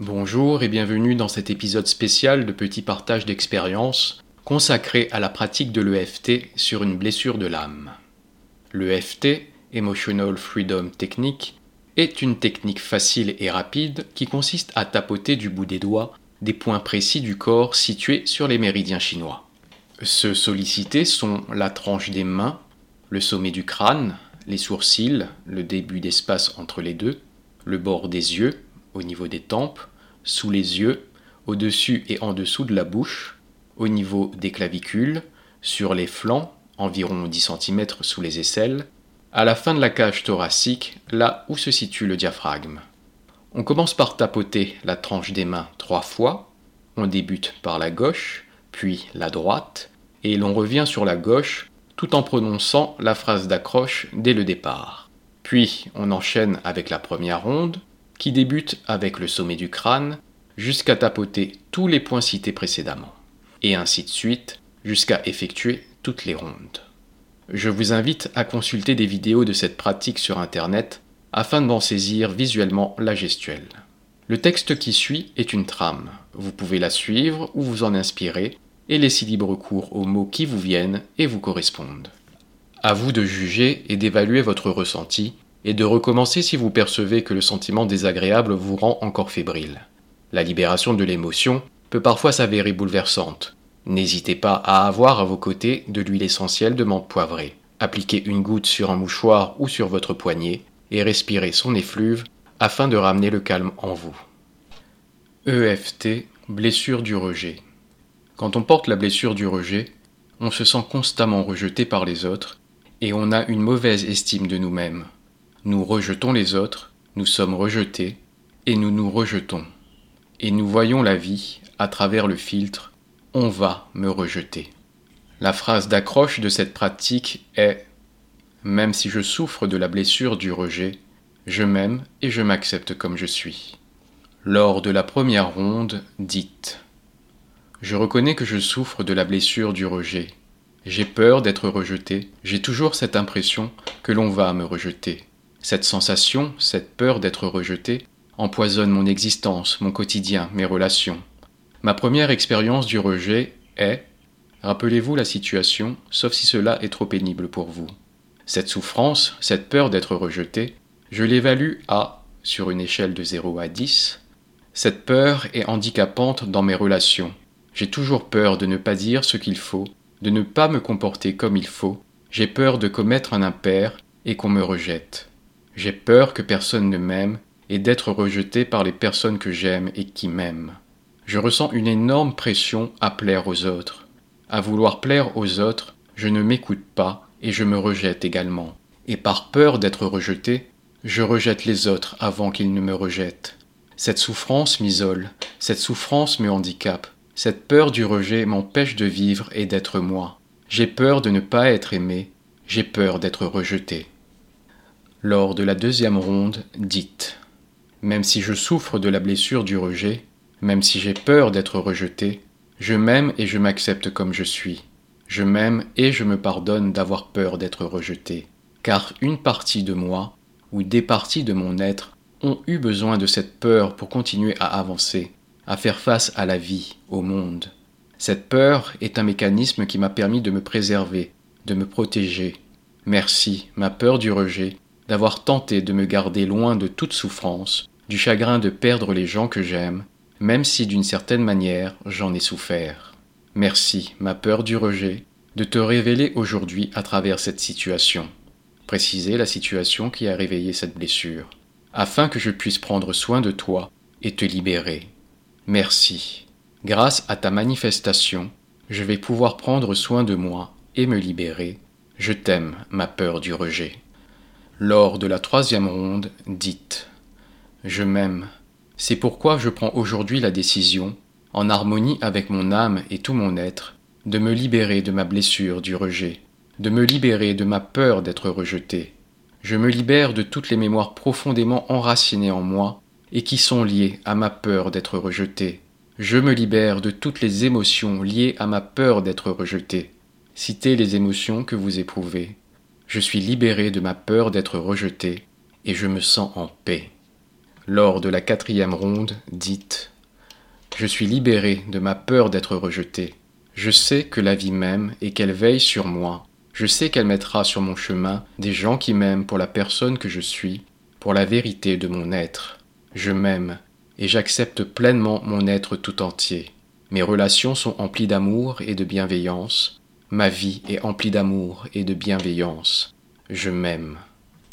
Bonjour et bienvenue dans cet épisode spécial de Petit Partage d'expérience consacré à la pratique de l'EFT sur une blessure de l'âme. L'EFT, Emotional Freedom Technique, est une technique facile et rapide qui consiste à tapoter du bout des doigts des points précis du corps situés sur les méridiens chinois. Ceux sollicités sont la tranche des mains, le sommet du crâne, les sourcils, le début d'espace entre les deux, le bord des yeux, au niveau des tempes, sous les yeux, au-dessus et en dessous de la bouche, au niveau des clavicules, sur les flancs, environ 10 cm sous les aisselles, à la fin de la cage thoracique, là où se situe le diaphragme. On commence par tapoter la tranche des mains trois fois. On débute par la gauche, puis la droite, et l'on revient sur la gauche tout en prononçant la phrase d'accroche dès le départ. Puis on enchaîne avec la première ronde, qui débute avec le sommet du crâne, jusqu'à tapoter tous les points cités précédemment, et ainsi de suite, jusqu'à effectuer toutes les rondes. Je vous invite à consulter des vidéos de cette pratique sur Internet afin d'en saisir visuellement la gestuelle. Le texte qui suit est une trame. Vous pouvez la suivre ou vous en inspirer et laisser libre cours aux mots qui vous viennent et vous correspondent. À vous de juger et d'évaluer votre ressenti et de recommencer si vous percevez que le sentiment désagréable vous rend encore fébrile. La libération de l'émotion peut parfois s'avérer bouleversante, N'hésitez pas à avoir à vos côtés de l'huile essentielle de menthe poivrée. Appliquez une goutte sur un mouchoir ou sur votre poignet et respirez son effluve afin de ramener le calme en vous. EFT, blessure du rejet. Quand on porte la blessure du rejet, on se sent constamment rejeté par les autres et on a une mauvaise estime de nous-mêmes. Nous rejetons les autres, nous sommes rejetés et nous nous rejetons. Et nous voyons la vie à travers le filtre on va me rejeter. La phrase d'accroche de cette pratique est Même si je souffre de la blessure du rejet, je m'aime et je m'accepte comme je suis. Lors de la première ronde, dites Je reconnais que je souffre de la blessure du rejet. J'ai peur d'être rejeté, j'ai toujours cette impression que l'on va me rejeter. Cette sensation, cette peur d'être rejeté, empoisonne mon existence, mon quotidien, mes relations. Ma première expérience du rejet est Rappelez-vous la situation, sauf si cela est trop pénible pour vous. Cette souffrance, cette peur d'être rejeté, je l'évalue à, sur une échelle de 0 à 10, cette peur est handicapante dans mes relations. J'ai toujours peur de ne pas dire ce qu'il faut, de ne pas me comporter comme il faut, j'ai peur de commettre un impair et qu'on me rejette. J'ai peur que personne ne m'aime et d'être rejeté par les personnes que j'aime et qui m'aiment je ressens une énorme pression à plaire aux autres. À vouloir plaire aux autres, je ne m'écoute pas et je me rejette également. Et par peur d'être rejeté, je rejette les autres avant qu'ils ne me rejettent. Cette souffrance m'isole, cette souffrance me handicape, cette peur du rejet m'empêche de vivre et d'être moi. J'ai peur de ne pas être aimé, j'ai peur d'être rejeté. Lors de la deuxième ronde, dites Même si je souffre de la blessure du rejet, même si j'ai peur d'être rejeté, je m'aime et je m'accepte comme je suis. Je m'aime et je me pardonne d'avoir peur d'être rejeté. Car une partie de moi, ou des parties de mon être, ont eu besoin de cette peur pour continuer à avancer, à faire face à la vie, au monde. Cette peur est un mécanisme qui m'a permis de me préserver, de me protéger. Merci, ma peur du rejet, d'avoir tenté de me garder loin de toute souffrance, du chagrin de perdre les gens que j'aime, même si d'une certaine manière j'en ai souffert. Merci, ma peur du rejet, de te révéler aujourd'hui à travers cette situation. Préciser la situation qui a réveillé cette blessure, afin que je puisse prendre soin de toi et te libérer. Merci. Grâce à ta manifestation, je vais pouvoir prendre soin de moi et me libérer. Je t'aime, ma peur du rejet. Lors de la troisième ronde, dites Je m'aime, c'est pourquoi je prends aujourd'hui la décision, en harmonie avec mon âme et tout mon être, de me libérer de ma blessure du rejet, de me libérer de ma peur d'être rejeté. Je me libère de toutes les mémoires profondément enracinées en moi et qui sont liées à ma peur d'être rejeté. Je me libère de toutes les émotions liées à ma peur d'être rejeté. Citez les émotions que vous éprouvez. Je suis libéré de ma peur d'être rejeté et je me sens en paix. lors de la quatrième ronde, dites Je suis libéré de ma peur d'être rejeté. Je sais que la vie m'aime et qu'elle veille sur moi. Je sais qu'elle mettra sur mon chemin des gens qui m'aiment pour la personne que je suis, pour la vérité de mon être. Je m'aime et j'accepte pleinement mon être tout entier. Mes relations sont emplies d'amour et de bienveillance. Ma vie est emplie d'amour et de bienveillance. Je m'aime.